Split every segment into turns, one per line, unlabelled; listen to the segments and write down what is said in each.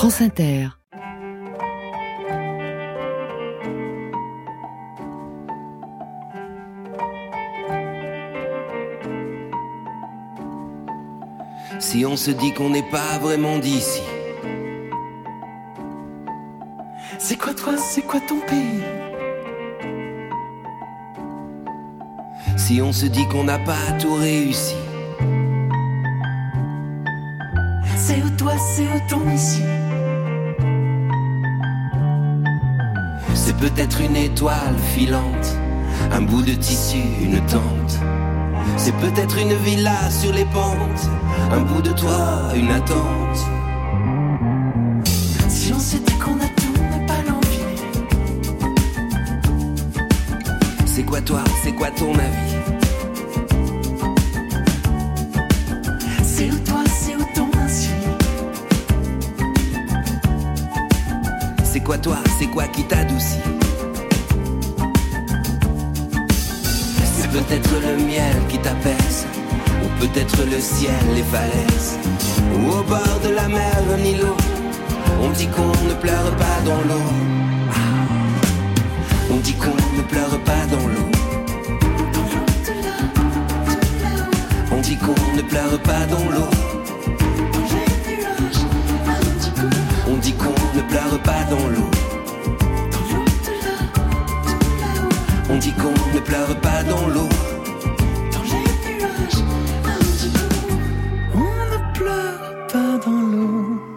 France Inter.
Si on se dit qu'on n'est pas vraiment d'ici.
C'est quoi toi, c'est quoi ton pays?
Si on se dit qu'on n'a pas tout réussi.
C'est où toi, c'est où ton ici?
C'est peut-être une étoile filante, un bout de tissu, une tente. C'est peut-être une villa sur les pentes, un bout de toit, une attente.
Si on s'est dit qu'on a tout, pas l'envie.
C'est quoi toi, c'est quoi ton avis?
Toi, c'est
quoi qui t'adoucit? C'est peut-être le miel qui t'apaise, ou peut-être le ciel, les falaises, ou au bord de la mer, un îlot. On dit qu'on ne pleure pas dans l'eau. Ah. On dit qu'on ne pleure pas dans l'eau. On dit qu'on ne pleure pas dans l'eau. On dit qu'on ne pleure pas dans l'eau. On ne pleure pas dans l'eau.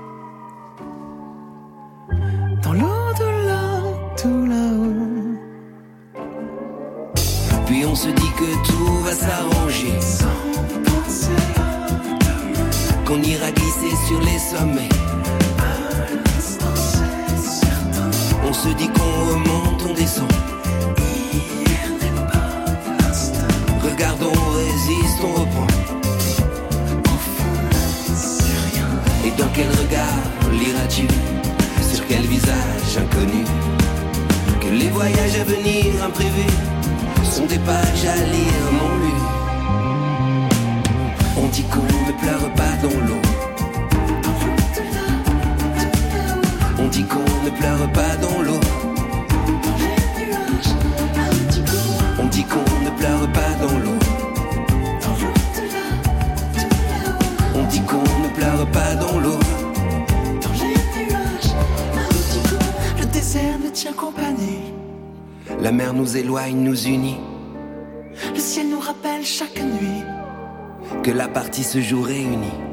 Partie se joue réunie.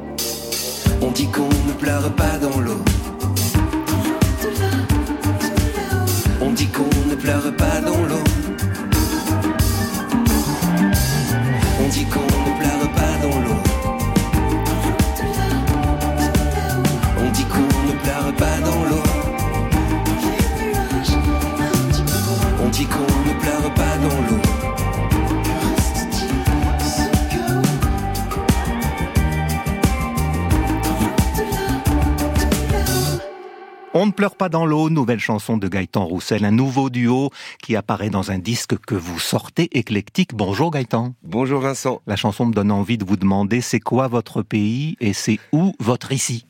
On ne pleure pas dans l'eau,
nouvelle chanson de Gaëtan Roussel, un nouveau duo qui apparaît dans un disque que vous sortez éclectique. Bonjour Gaëtan.
Bonjour Vincent.
La chanson me donne envie de vous demander c'est quoi votre pays et c'est où votre ici?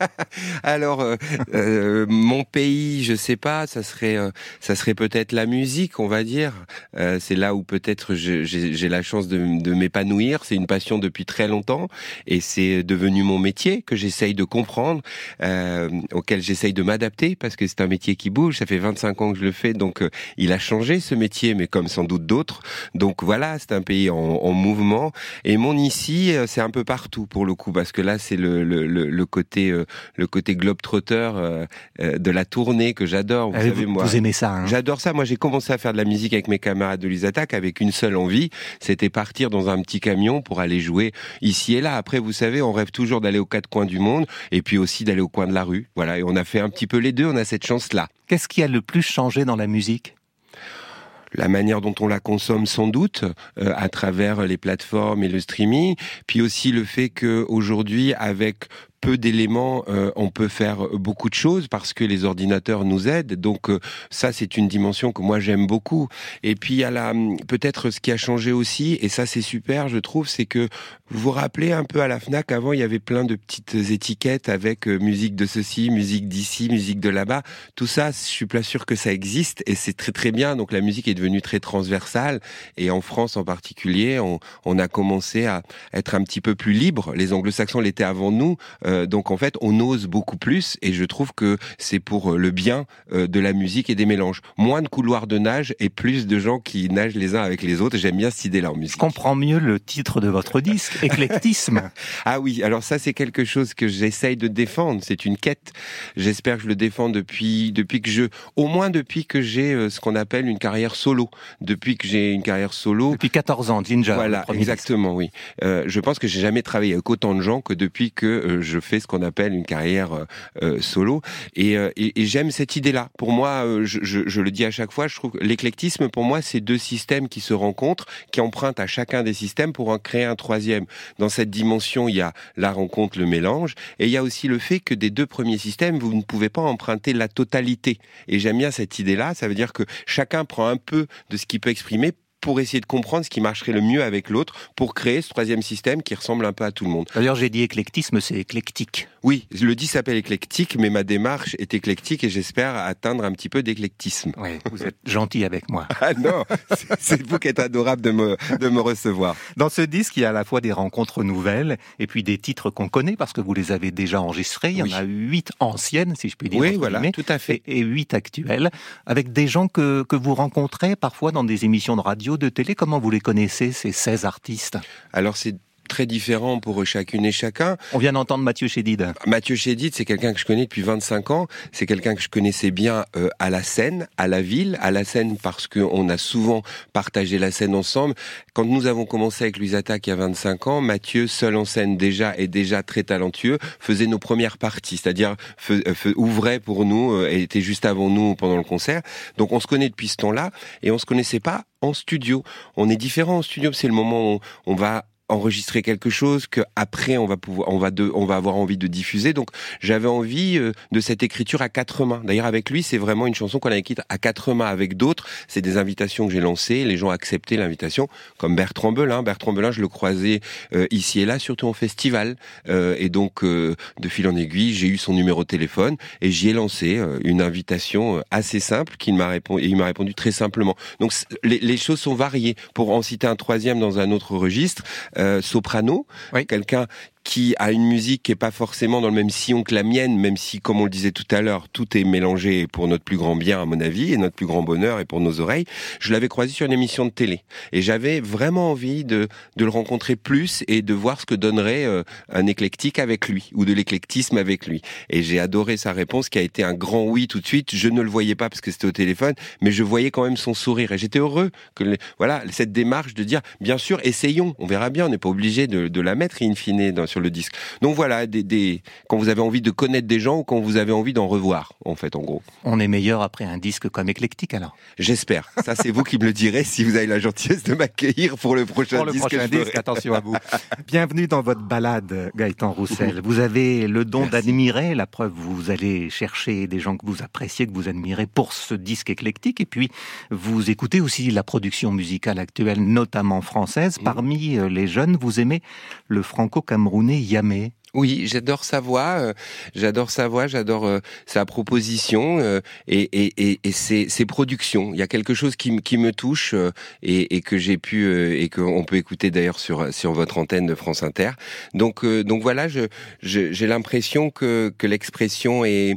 Alors, euh, euh, mon pays, je sais pas, ça serait, euh, ça serait peut-être la musique, on va dire. Euh, c'est là où peut-être j'ai la chance de, de m'épanouir. C'est une passion depuis très longtemps et c'est devenu mon métier que j'essaye de comprendre, euh, auquel j'essaye de m'adapter parce que c'est un métier qui bouge. Ça fait 25 ans que je le fais, donc euh, il a changé ce métier, mais comme sans doute d'autres. Donc voilà, c'est un pays en, en mouvement. Et mon ici, euh, c'est un peu partout pour le coup, parce que là, c'est le, le, côté, euh, le côté globe-trotter euh, de la tournée que j'adore. Vous
Ah,
savez,
vous,
moi.
vous aimez ça hein
J'adore ça. Moi, j'ai commencé à faire de la musique avec mes camarades de l'Usatak avec une seule envie, c'était partir dans un petit camion pour aller jouer ici et là. Après, vous savez, on rêve toujours d'aller aux quatre coins du monde et puis aussi d'aller au coin de la rue. Voilà, et on a fait un petit peu les deux. On a cette chance-là.
Qu'est-ce qui a le plus changé dans la musique?
La manière dont on la consomme sans doute euh, à travers les plateformes et le streaming, puis aussi le fait que aujourd'hui avec peu d'éléments, euh, on peut faire beaucoup de choses parce que les ordinateurs nous aident. Donc euh, ça, c'est une dimension que moi j'aime beaucoup. Et puis il y a la peut-être ce qui a changé aussi, et ça c'est super, je trouve, c'est que vous vous rappelez un peu à la Fnac avant, il y avait plein de petites étiquettes avec euh, musique de ceci, musique d'ici, musique de là-bas. Tout ça, je suis pas sûr que ça existe, et c'est très très bien. Donc la musique est devenue très transversale, et en France en particulier, on, on a commencé à être un petit peu plus libre. Les Anglo-Saxons l'étaient avant nous, euh, donc en fait, on ose beaucoup plus, et je trouve que c'est pour le bien euh, de la musique et des mélanges. Moins de couloirs de nage et plus de gens qui nagent les uns avec les autres. J'aime bien cette idée-là en musique.
Je comprends mieux le titre de votre disque, éclectisme.
ah oui, alors ça c'est quelque chose que j'essaye de défendre. C'est une quête. J'espère que je le défends depuis depuis que je, au moins depuis que j'ai euh, ce qu'on appelle une carrière solo. Depuis que j'ai une carrière solo.
Depuis 14 ans, Ginger.
Voilà, exactement, oui. Euh, je pense que j'ai jamais travaillé avec autant de gens que depuis que euh, je fais ce qu'on appelle une carrière euh, euh solo. Et, et, j'aime cette idée-là. Pour moi, je, le dis à chaque fois, je trouve l'éclectisme, pour moi, c'est deux systèmes qui se rencontrent, qui empruntent à chacun des systèmes pour en créer un troisième. Dans cette dimension, il y a la rencontre, le mélange, et il y a aussi le fait que des deux premiers systèmes, vous ne pouvez pas emprunter la totalité. Et j'aime bien cette idée-là, ça veut dire que chacun prend un peu de ce qu'il peut exprimer pour essayer de comprendre ce qui marcherait le mieux avec l'autre pour créer ce troisième système qui ressemble un peu à tout le monde.
D'ailleurs, j'ai dit éclectisme, c'est éclectique.
Oui, le dit s'appelle éclectique, mais ma démarche est éclectique et j'espère atteindre un petit peu d'éclectisme.
Oui, vous êtes gentil avec moi.
ah non, c'est vous qui êtes adorable de me, de me recevoir.
Dans ce disque, il y a à la fois des rencontres nouvelles et puis des titres qu'on connaît parce que vous les avez déjà enregistrés. Il y en a huit anciennes, si je puis dire.
Oui, voilà, tout à fait.
Et huit actuelles, avec des gens que, que vous rencontrez parfois dans des émissions de radio de télé. Comment vous les connaissez, ces 16 artistes?
Alors, c'est très différent pour chacune et chacun.
On vient d'entendre Mathieu Chédid.
Mathieu Chédid, c'est quelqu'un que je connais depuis 25 ans. C'est quelqu'un que je connaissais bien euh, à la scène, à la ville, à la scène parce qu'on a souvent partagé la scène ensemble. Quand nous avons commencé avec Luisata il y a 25 ans, Mathieu, seul en scène déjà et déjà très talentueux, faisait nos premières parties, c'est-à-dire euh, ouvrait pour nous euh, et était juste avant nous pendant le concert. Donc on se connaît depuis ce temps-là et on se connaissait pas en studio. On est différent en studio, c'est le moment où on va enregistrer quelque chose que après on va pouvoir on va de, on va avoir envie de diffuser. Donc j'avais envie euh, de cette écriture à quatre mains. D'ailleurs avec lui c'est vraiment une chanson qu'on a écrite à quatre mains avec d'autres. C'est des invitations que j'ai lancées. Les gens ont accepté l'invitation comme Bertrand Belin. Bertrand Belin je le croisais euh, ici et là surtout en festival. Euh, et donc de fil en aiguille j'ai eu son numéro de téléphone et j'y ai lancé une invitation assez simple qu'il m'a répondu il m'a répondu très simplement. Donc les, les choses sont variées. Pour en citer un troisième dans un autre registre euh, soprano, quelqu'un qui a une musique qui est pas forcément dans le même sillon que la mienne, même si, comme on le disait tout à l'heure, tout est mélangé pour notre plus grand bien, à mon avis, et notre plus grand bonheur et pour nos oreilles. Je l'avais croisé sur une émission de télé. Et j'avais vraiment envie de, de le rencontrer plus et de voir ce que donnerait euh, un éclectique avec lui, ou de l'éclectisme avec lui. Et j'ai adoré sa réponse, qui a été un grand oui tout de suite. Je ne le voyais pas parce que c'était au téléphone, mais je voyais quand même son sourire. Et j'étais heureux que, voilà, cette démarche de dire, bien sûr, essayons, on verra bien, on n'est pas obligé de, de la mettre in fine dans, sur le disque. Donc voilà, des, des, quand vous avez envie de connaître des gens ou quand vous avez envie d'en revoir, en fait, en gros.
On est meilleur après un disque comme éclectique alors
J'espère. Ça, c'est vous qui me le direz si vous avez la gentillesse de m'accueillir pour le prochain
pour le
disque.
Prochain disque attention à vous. Bienvenue dans votre balade, Gaëtan Roussel. Vous avez le don d'admirer, la preuve, vous allez chercher des gens que vous appréciez, que vous admirez pour ce disque éclectique, et puis vous écoutez aussi la production musicale actuelle, notamment française. Parmi euh, les jeunes, vous aimez le franco-camerounais
Oui, j'adore sa voix, euh, j'adore sa voix, j'adore euh, sa proposition euh, et, ses, productions. Il y a quelque chose qui, me touche et, que j'ai pu et qu'on peut écouter d'ailleurs sur votre antenne de France Inter. Donc voilà, j'ai l'impression que l'expression est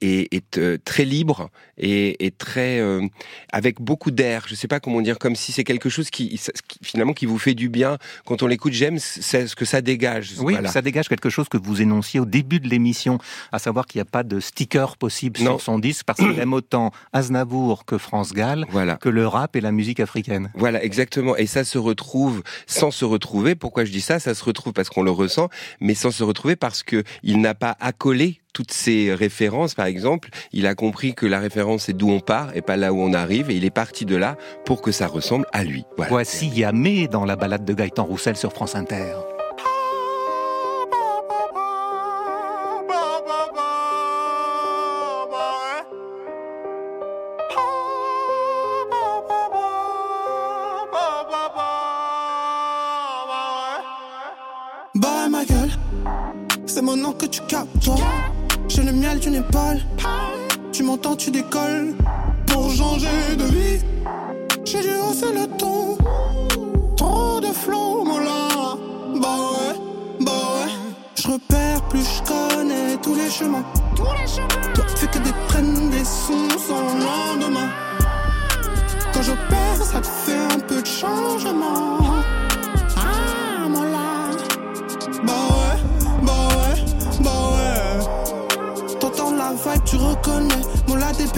est, est euh, très libre et, et très euh, avec beaucoup d'air. Je sais pas comment dire, comme si c'est quelque chose qui, finalement qui vous fait du bien quand on l'écoute. J'aime ce que ça dégage.
Oui, ça dégage quelque chose que vous énonciez au début de l'émission, à savoir qu'il n'y a pas de sticker possible sur son disque parce qu'il aime autant Aznavour que France Gall,
voilà.
que le rap et la musique africaine.
Voilà, exactement. Et ça se retrouve sans se retrouver. Pourquoi je dis ça? Ça se retrouve parce qu'on le ressent, mais sans se retrouver parce que il n'a pas accolé toutes ces références, par exemple, il a compris que la référence c'est d'où on part et pas là où on arrive, et il est parti de là pour que ça ressemble à lui.
Voici Yamé dans la balade de Gaëtan Roussel sur France Inter.
Le miel d'une épaule. Tu m'entends, tu décolles. Pour changer de vie, j'ai dû hausser le ton. Trop de flow, là. Bah ouais, bah ouais. Je repère plus je connais tous les chemins. Tous les chemins. Toi, tu fais que des traînes, des sons sans lendemain. Quand je perds, ça te fait un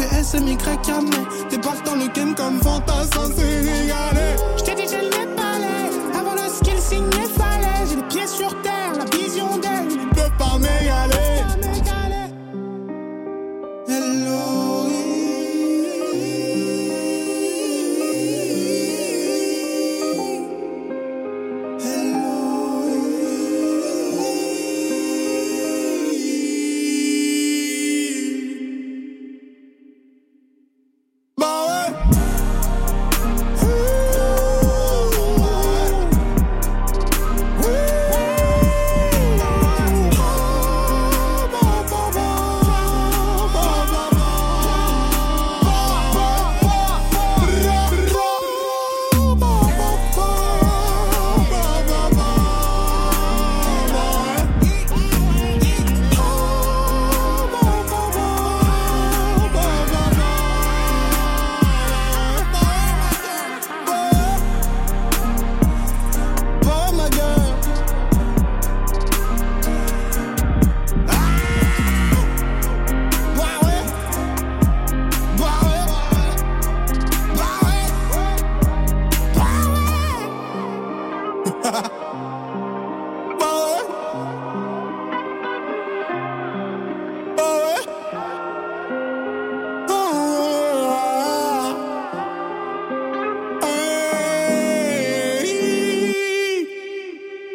Mon la DPS, MY, Yamé. Débarque dans le game comme fantassin sénégalais. J't'ai dit, j'ai les palais. Avant le skill signé, fallait. J'ai les pieds sur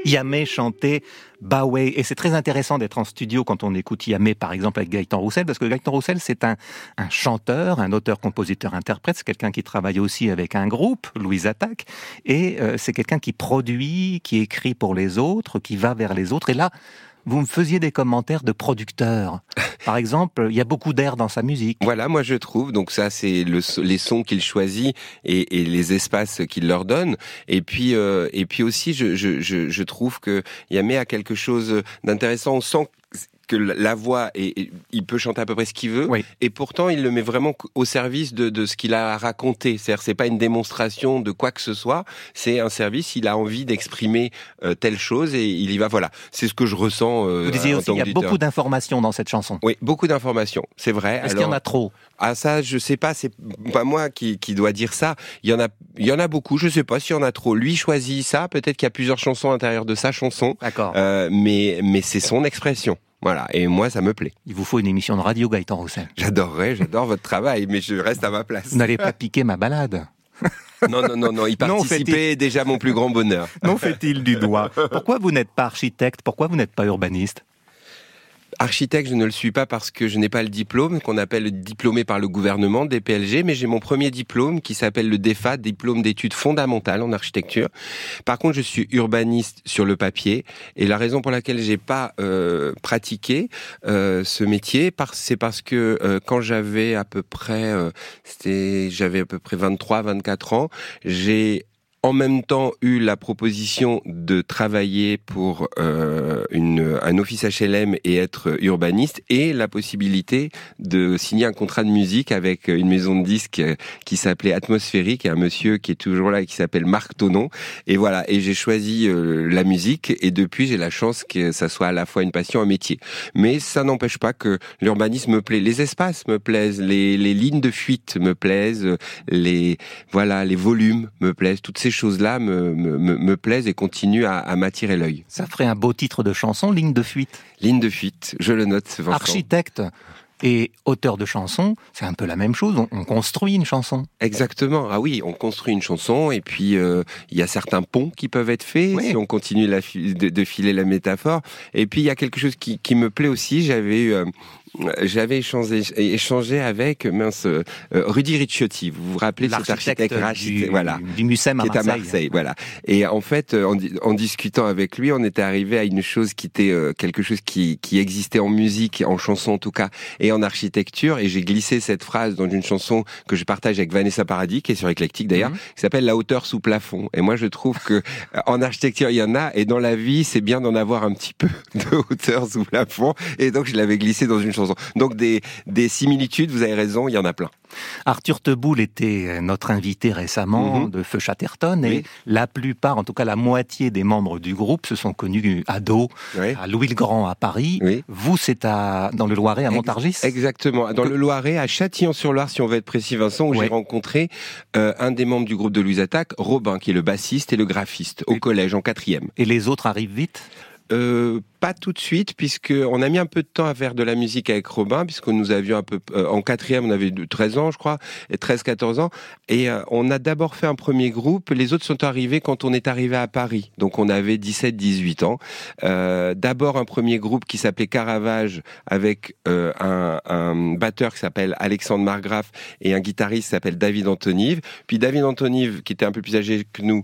Yamé chantait Baway. Et c'est très intéressant d'être en studio quand on écoute Yamé, par exemple, avec Gaëtan Roussel, parce que Gaëtan Roussel, c'est un, un chanteur, un auteur, compositeur, interprète. C'est quelqu'un qui travaille aussi avec un groupe, Louise Attaque. Et euh, c'est quelqu'un qui produit, qui écrit pour les autres, qui va vers les autres. Et là, vous me faisiez des commentaires de producteurs. Par exemple, il y a beaucoup d'air dans sa musique.
Voilà, moi je trouve. Donc ça, c'est le, les sons qu'il choisit et, et, les espaces qu'il leur donne. Et puis, euh, et puis aussi, je, je, je, je trouve que Yamé a quelque chose d'intéressant. On sent que la voix et, il peut chanter à peu près ce qu'il veut.
Oui.
et pourtant il le met vraiment au service de, de ce qu'il a à raconter c'est-à-dire c'est pas une démonstration de quoi que ce soit. C'est un service il a envie d'exprimer euh, telle chose et il y va. Voilà. C'est ce que je ressens euh,
vous disiez aussi il y a beaucoup d'informations dans cette chanson.
Oui beaucoup d'informations. C'est vrai.
Est-ce qu'il y en a trop?
ah ça je sais pas. C'est pas moi qui, qui doit dire ça. Il y en a il y en a beaucoup. Je sais pas s'il y en a trop. Lui choisit ça. Peut-être qu'il y a plusieurs chansons à l'intérieur de sa chanson.
D'accord.
Euh, mais mais c'est son expression voilà, et moi ça me plaît.
Il vous faut une émission de radio, Gaëtan Roussel.
J'adorerais, j'adore votre travail, mais je reste à ma place.
Vous n'allez pas piquer ma balade
non, non, non, non, y participer est déjà mon plus grand bonheur.
Non, fait-il du doigt. Pourquoi vous n'êtes pas architecte? Pourquoi vous n'êtes pas urbaniste?
Architecte, je ne le suis pas parce que je n'ai pas le diplôme qu'on appelle diplômé par le gouvernement, DPLG, mais j'ai mon premier diplôme qui s'appelle le DEFA, diplôme d'études fondamentales en architecture. Par contre, je suis urbaniste sur le papier et la raison pour laquelle j'ai pas euh, pratiqué euh, ce métier, c'est parce que euh, quand j'avais à peu près, euh, c'était, j'avais à peu près 23, 24 ans, j'ai en même temps eu la proposition de travailler pour euh, une, un office HLM et être urbaniste et la possibilité de signer un contrat de musique avec une maison de disques qui s'appelait Atmosphérique. Et un monsieur qui est toujours là et qui s'appelle Marc Tonon. Et voilà. Et j'ai choisi euh, la musique et depuis j'ai la chance que ça soit à la fois une passion un métier. Mais ça n'empêche pas que l'urbanisme me plaît. Les espaces me plaisent. Les, les lignes de fuite me plaisent. Les voilà les volumes me plaisent. Toutes ces choses-là me, me, me, plaisent et continuent à, à m'attirer l'œil.
Ça ferait un beau titre de chanson, Ligne de fuite.
Ligne de fuite, je le note. Vincent.
Architecte et auteur de chansons, c'est un peu la même chose. On, on, construit une chanson.
Exactement. Ah oui, on construit une chanson et puis il euh, y a certains ponts qui peuvent être faits oui. si on continue la, de, de, filer la métaphore. Et puis il y a quelque chose qui, qui me plaît aussi. J'avais eu euh, j'avais échangé, échangé avec mince euh, Rudy Ricciotti. Vous vous rappelez cet architecte
du,
voilà,
du Mucem
à
Marseille.
à Marseille, voilà. Et en fait, en, en, discutant avec lui, on était arrivé à une chose qui était quelque chose qui, qui existait en musique, en chanson en tout cas, et en architecture. Et j'ai glissé cette phrase dans une chanson que je partage avec Vanessa Paradis, qui est sur Eclectic d'ailleurs, mhm. qui s'appelle La hauteur sous plafond. Et moi, je trouve que en architecture, il y en a, et dans la vie, c'est bien d'en avoir un petit peu de hauteur sous plafond. Et donc, je l'avais glissé dans une chanson. Donc, des, des similitudes, vous avez raison, il y en a plein.
Arthur Teboul était notre invité récemment mhm. de Feu Chatterton et la plupart, en tout cas la moitié des membres du groupe se sont connus à dos, à Louis-le-Grand à Paris. Vous, c'est dans le Loiret à Montargis
Exactement, dans le Loiret à Châtillon-sur-Loire, si on veut être précis, Vincent, où j'ai rencontré euh, un des membres du groupe de Louise Attaque, Robin, qui est le bassiste et le graphiste, au collège en quatrième.
Et les autres arrivent vite?
Euh, pas tout de suite, puisque on a mis un peu de temps à faire de la musique avec Robin, puisque nous avions un peu euh, en quatrième, on avait 13 ans, je crois, et 13-14 ans, et euh, on a d'abord fait un premier groupe. Les autres sont arrivés quand on est arrivé à Paris, donc on avait 17-18 ans. Euh, d'abord un premier groupe qui s'appelait Caravage, avec un, un, batteur qui s'appelle Alexandre Margraf et un guitariste qui s'appelle David Antonive. Puis David Antonive, qui était un peu plus âgé que nous,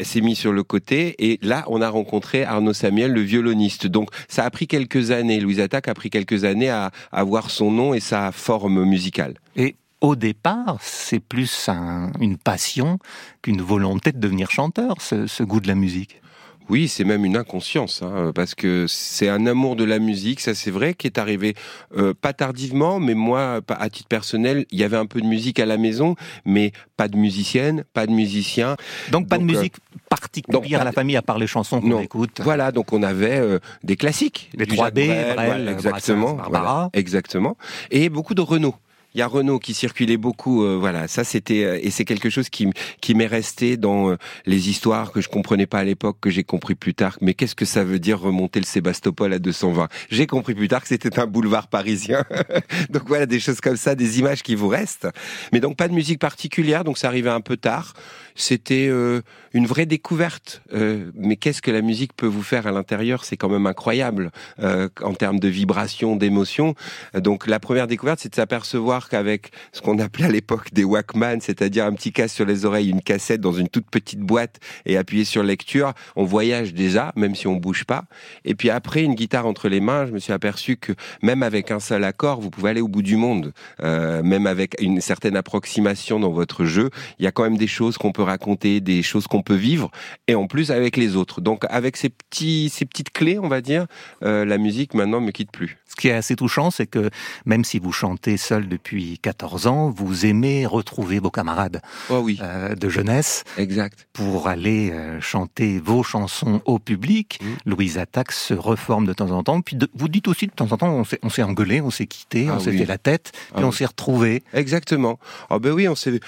s'est mis sur le côté, et là on a rencontré Arnaud Samuel, le violoniste. Donc ça a pris quelques années, Louise Attaque a pris quelques années à avoir son nom et sa forme musicale.
Et au départ, c'est plus une passion qu'une volonté de devenir chanteur, ce goût de la musique.
Oui, c'est même une inconscience, hein, parce que c'est un amour de la musique, ça c'est vrai, qui est arrivé euh, pas tardivement, mais moi, à titre personnel, il y avait un peu de musique à la maison, mais pas de musicienne, pas de musicien.
Donc pas de euh, musique particulière à la famille, à part les chansons qu'on écoute.
Voilà, donc on avait euh, des classiques.
Les 3B,
Brel, exactement, exactement, et beaucoup de Renault. Il y a Renault qui circulait beaucoup. Euh, voilà, ça c'était euh, et c'est quelque chose qui qui m'est resté dans euh, les histoires que je comprenais pas à l'époque, que j'ai compris plus tard. Mais qu'est-ce que ça veut dire remonter le Sébastopol à 220 J'ai compris plus tard que c'était un boulevard parisien. donc voilà des choses comme ça, des images qui vous restent. Mais donc pas de musique particulière, donc ça arrivait un peu tard. C'était une vraie découverte. mais qu'est-ce que la musique peut vous faire à l'intérieur? C'est quand même incroyable en termes de vibration, d'émotion. Donc la première découverte, c'est de s'apercevoir qu'avec ce qu'on appelait à l'époque des Walkman, c'est-à-dire un petit casque sur les oreilles, une cassette dans une toute petite boîte et appuyer sur lecture, on voyage déjà, même si on bouge pas. Et puis après, une guitare entre les mains, je me suis aperçu que même avec un seul accord, vous pouvez aller au bout du monde. Euh, même avec une certaine approximation dans votre jeu, il y a quand même des choses qu'on peut raconter, des choses qu'on peut vivre, et en plus avec les autres. Donc avec ces petits, ces petites clés, on va dire, euh, la musique maintenant me quitte plus.
Ce qui est assez touchant, c'est que même si vous chantez seul depuis depuis 14 ans, vous aimez retrouver vos camarades
oh oui.
Euh, de jeunesse.
Exact.
Pour aller euh, chanter vos chansons au public. Mmh. Louise Attaque se reforme de temps en temps. Puis vous dites aussi de temps en temps, on s'est engueulé, on s'est quitté, ah on s'est fait la tête, puis ah on s'est retrouvé.
Exactement. Ah ben oui, on s'est.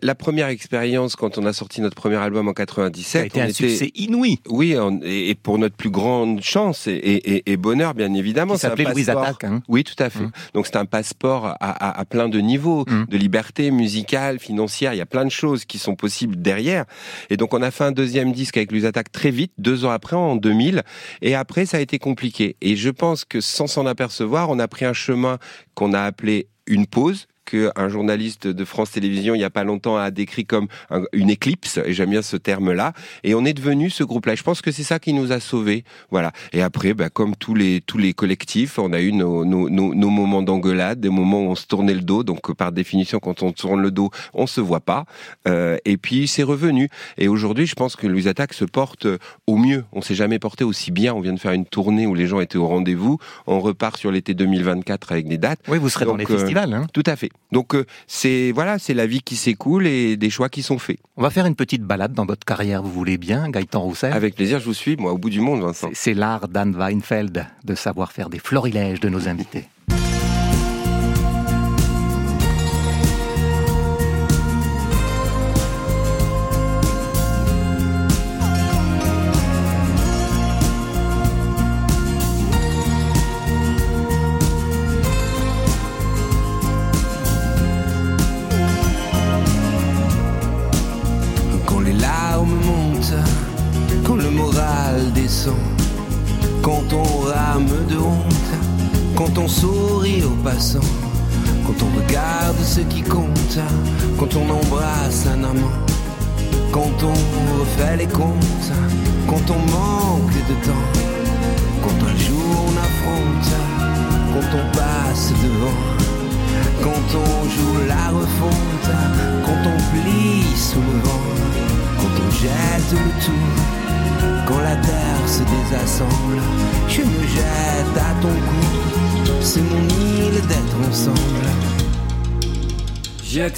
La première expérience quand on a sorti notre premier album en 97, ça a
été
un
succès inouï.
Oui, et pour notre plus grande chance et, bonheur, bien évidemment.
Qui s'appelait Louise Attaque. Hein.
Oui, tout à fait. Mmh. Donc c'est un passeport à, à, plein de niveaux, mm. de liberté musicale, financière. Il y a plein de choses qui sont possibles derrière. Et donc on a fait un deuxième disque avec Les Attaques très vite, deux ans après, en 2000. Et après, ça a été compliqué. Et je pense que sans s'en apercevoir, on a pris un chemin qu'on a appelé une pause, qu'un journaliste de France Télévisions il n'y a pas longtemps a décrit comme une éclipse, et j'aime bien ce terme-là, et on est devenu ce groupe-là. Je pense que c'est ça qui nous a sauvés, voilà. Et après, bah, comme tous les tous les collectifs, on a eu nos, nos, nos, moments d'engueulade, des moments où on se tournait le dos, donc par définition, quand on tourne le dos, on se voit pas, euh, et puis c'est revenu. Et aujourd'hui, je pense que Louise Attaque se porte au mieux. On s'est jamais porté aussi bien. On vient de faire une tournée où les gens étaient au rendez-vous. On repart sur l'été 2024 avec des dates.
Oui, vous serez dans les euh, festivals. Hein
tout à fait. Donc euh, c'est voilà, c'est la vie qui s'écoule et des choix qui sont faits.
On va faire une petite balade dans votre carrière, vous voulez bien, Gaëtan Roussel?
Avec plaisir, je vous suis, moi, au bout du monde, Vincent.
C'est l'art d'Anne Weinfeld de savoir faire des florilèges de nos invités.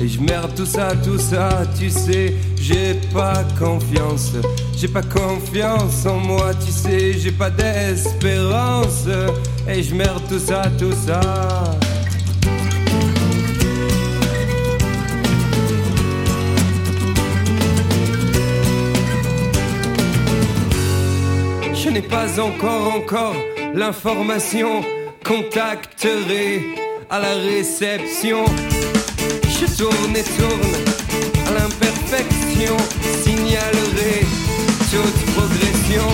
Et je merde tout ça, tout ça, tu sais, j'ai pas confiance. J'ai pas confiance en moi, tu sais, j'ai pas d'espérance. Et je merde tout ça, tout ça. n'ai pas encore, encore l'information. Contacterai à la réception. Je tourne et tourne à l'imperfection. Signalerai toute progression.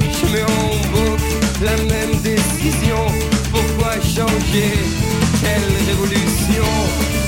Je mets en la même décision. Pourquoi changer Quelle révolution?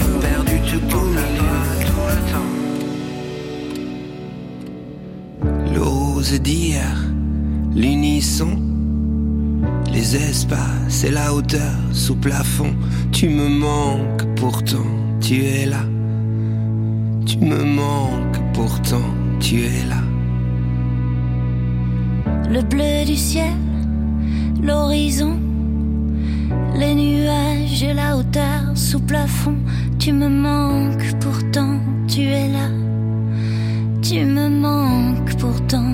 dire l'unisson. Les espaces et la hauteur sous plafond, tu me manques pourtant, tu es là. Tu me manques pourtant, tu es là.
Le bleu du ciel, l'horizon, les nuages et la hauteur sous plafond, tu me manques pourtant, tu es là. Tu me manques pourtant,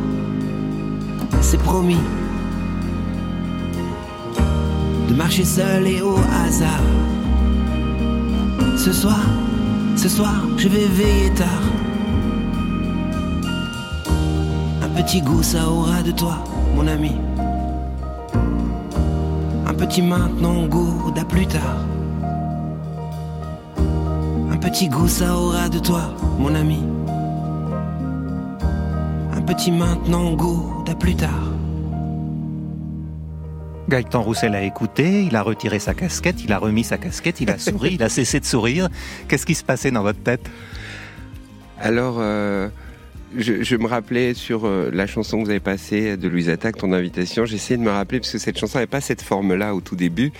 C'est promis de marcher seul et au hasard. Ce soir, ce soir, je vais veiller tard. Un petit goût, ça aura de toi, mon ami. Un petit maintenant goût d'à plus tard petit goût ça aura de toi, mon ami. Petit maintenant goût d'à plus tard.
Gaëtan Roussel a écouté, il a retiré sa casquette, il a remis sa casquette, il a souri, il a cessé de sourire. Qu'est-ce qui se passait dans votre tête?
Alors, euh, je, je, me rappelais sur euh, la chanson que vous avez passée de Louise Attaque, ton invitation, j'essayais de me rappeler, parce que cette chanson n'avait pas cette forme-là au tout début.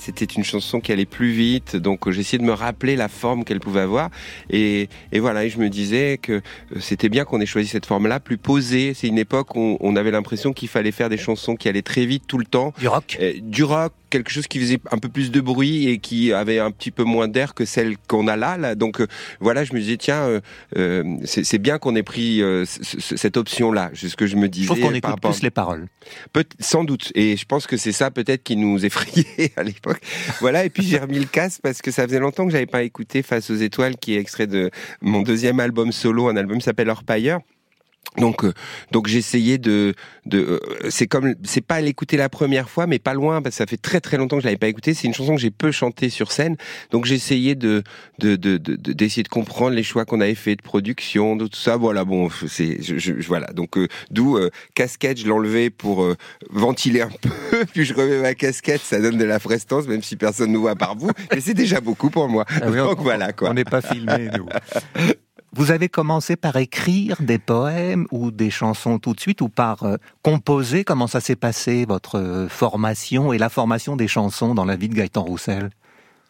C'était une chanson qui allait plus vite, donc euh, j'essayais de me rappeler la forme qu'elle pouvait avoir. Et, et, voilà, et je me disais que euh, c'était bien qu'on ait choisi cette forme-là, plus posée. C'est une époque où on avait l'impression qu'il fallait faire des chansons qui allaient très vite tout le temps.
Du rock.
du rock, quelque chose qui faisait un peu plus de bruit et qui avait un petit peu moins d'air que celle qu'on a là. là. Donc euh, voilà, je me disais tiens, euh, euh c'est bien qu'on ait pris euh, cette option-là. C'est ce que je me disais.
Je trouve qu'on écoute plus les paroles.
Peut sans doute. Et je pense que c'est ça peut-être qui nous effrayait à l'époque. Voilà. Et puis j'ai remis le casque parce que ça faisait longtemps que j'avais pas écouté Face aux étoiles, qui est extrait de mon deuxième album solo, un album s'appelle Orpailleur. Donc, euh, donc j'essayais de, de euh, c'est comme, c'est pas l'écouter la première fois, mais pas loin parce que ça fait très très longtemps que je l'avais pas écouté. C'est une chanson que j'ai peu chantée sur scène, donc j'essayais de, de, de, d'essayer de, comprendre les choix qu'on avait fait de production, de tout ça. Voilà, bon, c'est, je, je, voilà. Donc, euh, d'où casquette, je l'enlevais pour ventiler un peu, puis je remets ma casquette, ça donne de la prestance, même si personne ne voit par vous, mais c'est déjà beaucoup pour moi. Ah donc voilà quoi.
On n'est pas filmé nous. Vous avez commencé par écrire des poèmes ou des chansons tout de suite ou par euh, composer? Comment ça s'est passé, votre euh, formation et la formation des chansons dans la vie de Gaëtan Roussel?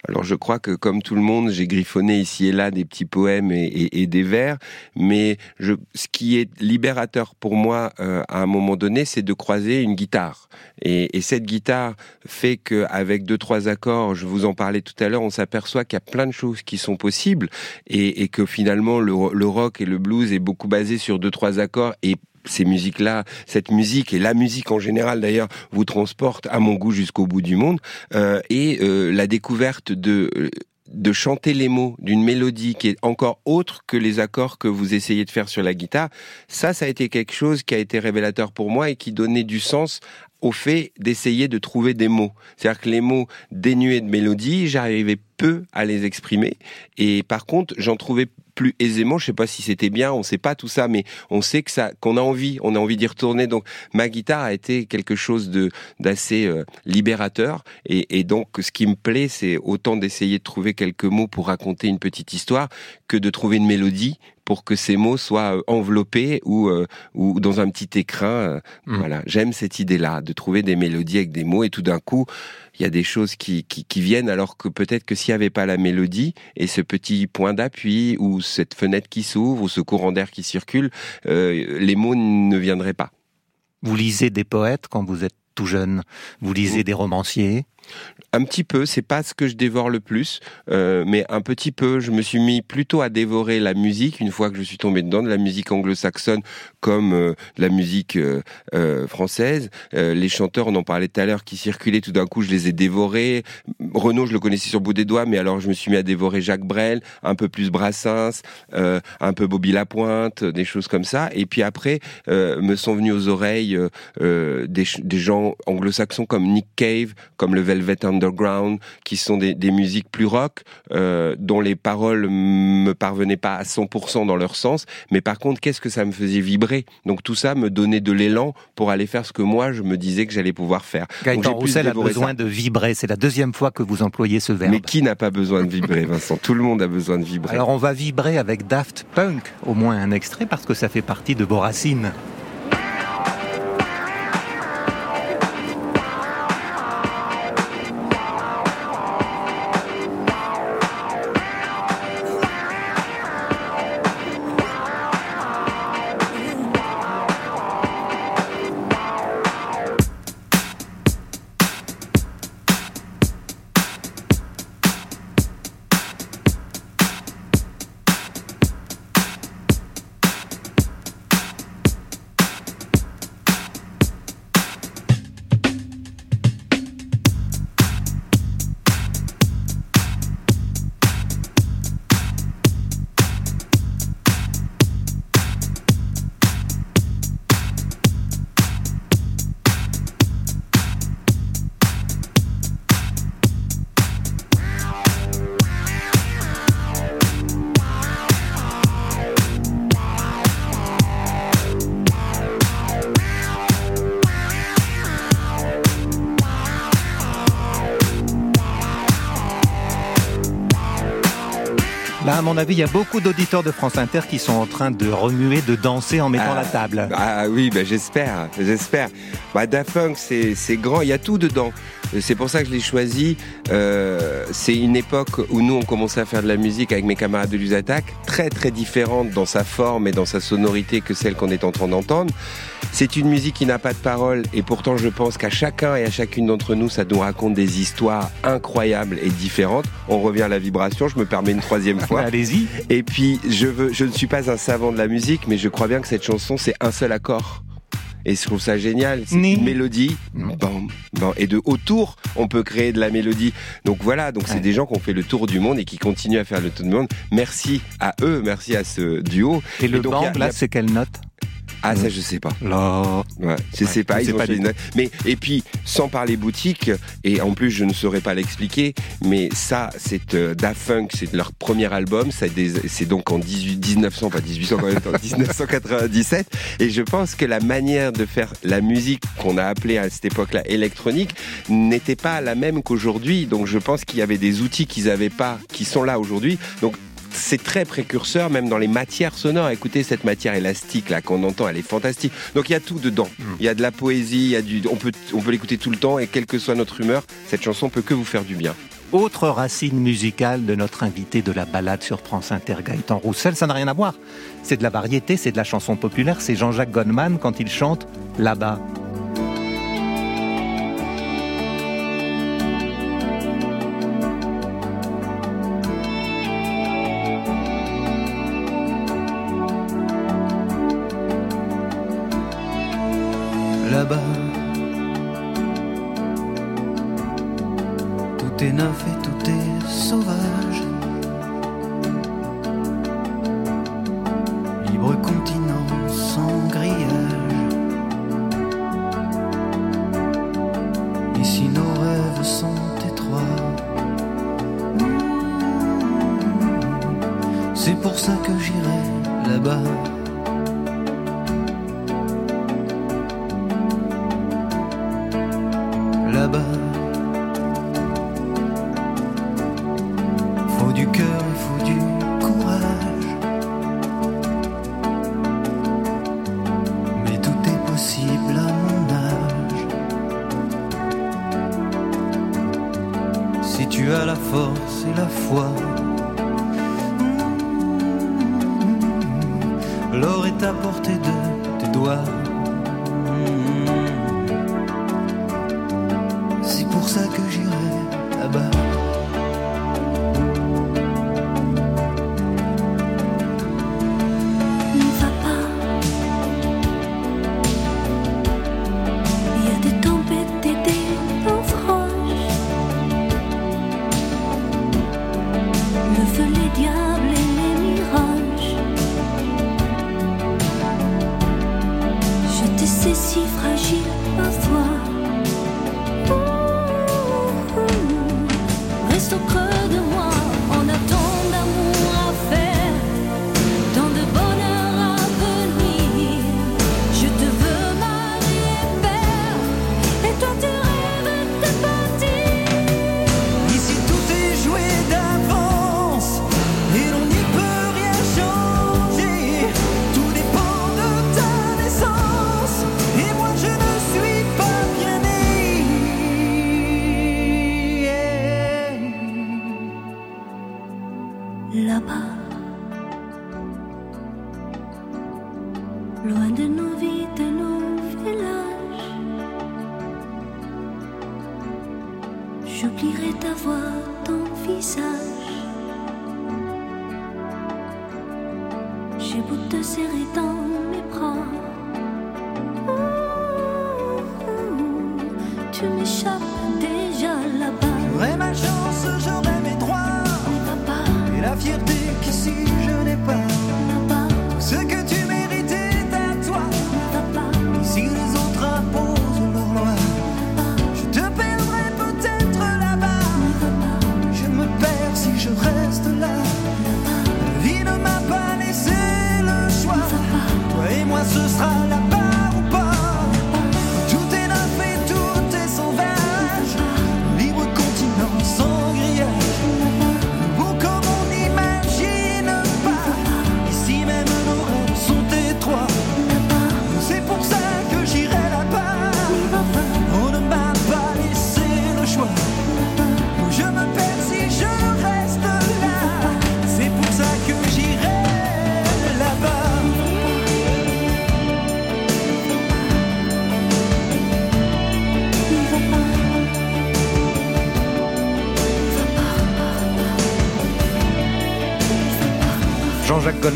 Alors je crois que comme tout le monde, j'ai griffonné ici et là des petits poèmes et, des vers, mais ce qui est libérateur pour moi euh, à un moment donné, c'est de croiser une guitare. Et, et cette guitare fait qu'avec deux trois accords, je vous en parlais tout à l'heure, on s'aperçoit qu'il y a plein de choses qui sont possibles et, et que finalement le, le rock et le blues est beaucoup basé sur deux trois accords et ces musiques-là, cette musique et la musique en général d'ailleurs vous transporte à mon goût jusqu'au bout du monde. Euh, et euh, la découverte de euh, de chanter les mots d'une mélodie qui est encore autre que les accords que vous essayez de faire sur la guitare, ça, ça a été quelque chose qui a été révélateur pour moi et qui donnait du sens au fait d'essayer de trouver des mots. C'est-à-dire que les mots dénués de mélodie, j'arrivais peu à les exprimer. Et par contre, j'en trouvais plus aisément. Je sais pas si c'était bien, on sait pas tout ça, mais on sait que ça, qu'on a envie, on a envie d'y retourner. Donc ma guitare a été quelque chose de d'assez euh, libérateur. Et, et, donc ce qui me plaît, c'est autant d'essayer de trouver quelques mots pour raconter une petite histoire que de trouver une mélodie pour que ces mots soient euh, enveloppés ou euh, ou dans un petit écrin. Mmh. Voilà, j'aime cette idée-là de trouver des mélodies avec des mots et tout d'un coup il y a des choses qui, qui, qui viennent alors que peut-être que s'il n'y avait pas la mélodie et ce petit point d'appui ou cette fenêtre qui s'ouvre ou ce courant d'air qui circule, euh, les mots ne viendraient pas.
Vous lisez des poètes quand vous êtes tout jeune? Vous lisez des romanciers?
Un petit peu, c'est pas ce que je dévore le plus, euh, mais un petit peu. Je me suis mis plutôt à dévorer la musique une fois que je suis tombé dedans, de la musique anglo-saxonne comme euh, la musique euh, française. Les chanteurs, on en parlait tout à l'heure, qui circulaient, tout d'un coup, je les ai dévorés. Renaud, je le connaissais sur le bout des doigts, mais alors je me suis mis à dévorer Jacques Brel, un peu plus Brassens, un peu Bobby Lapointe, des choses comme ça. Et puis après, me sont venus aux oreilles des, des gens anglo-saxons comme Nick Cave, comme le Velvet Underground, qui sont des, des musiques plus rock, euh, dont les paroles me parvenaient pas à 100% dans leur sens, mais par contre, qu'est-ce que ça me faisait vibrer? Donc tout ça me donnait de l'élan pour aller faire ce que moi je me disais que j'allais pouvoir faire.
Gaëtan Roussel a besoin de vibrer. C'est la deuxième fois que vous employez ce verbe.
Mais qui n'a pas besoin de vibrer, Vincent? Tout le monde a besoin de vibrer.
Alors on va vibrer avec Daft Punk, au moins un extrait, parce que ça fait partie de vos racines. À mon avis, il y a beaucoup d'auditeurs de France Inter qui sont en train de remuer, de danser en mettant
Ah.
la table.
Ah oui, bah, j'espère, j'espère. Bah, Daft Punk, c'est c'est grand, il y a tout dedans. C'est pour ça que je l'ai choisi. Euh, c'est une époque où nous, on commençait à faire de la musique avec mes camarades de l'USATAC, très très différente dans sa forme et dans sa sonorité que celle qu'on est en train d'entendre. C'est une musique qui n'a pas de parole et pourtant je pense qu'à chacun et à chacune d'entre nous, ça nous raconte des histoires incroyables et différentes. On revient à la vibration, je me permets une troisième fois.
Allez-y.
Et puis, je, veux, je ne suis pas un savant de la musique, mais je crois bien que cette chanson, c'est un seul accord. Et je trouve ça génial. C'est une mélodie. Bam, bam. Et de autour, on peut créer de la mélodie. Donc voilà, donc c'est
Ouais.
des gens qui ont fait le tour du monde et qui continuent à faire le tour du monde. Merci à eux, merci à ce duo.
Et le
donc, y a-
là,
a-
c'est quelle note?
Ah, ça, je sais pas.
Là.
Ouais, je
Ouais,
sais pas,
je
ils
sais
ont
pas
fait
du
une note. Mais et puis sans parler boutique et en plus je ne saurais pas l'expliquer, mais ça c'est euh, Daft Punk, c'est leur premier album, c'est donc en 18 1900 pas 1800 quand même, en 1997 et je pense que la manière de faire la musique qu'on a appelée à cette époque-là électronique n'était pas la même qu'aujourd'hui. Donc je pense qu'il y avait des outils qu'ils avaient pas qui sont là aujourd'hui. Donc c'est très précurseur même dans les matières sonores. Écoutez cette matière élastique là qu'on entend, elle est fantastique. Donc il y a tout dedans. Il y a de la poésie, il y a du, on peut, on peut l'écouter tout le temps et quelle que soit notre humeur, cette chanson peut que vous faire du bien.
Autre racine musicale de notre invité de la balade sur France Inter, Gaëtan Roussel, ça n'a rien à voir. C'est de la variété, c'est de la chanson populaire, c'est Jean-Jacques Goldman quand il chante là-bas.
là-bas.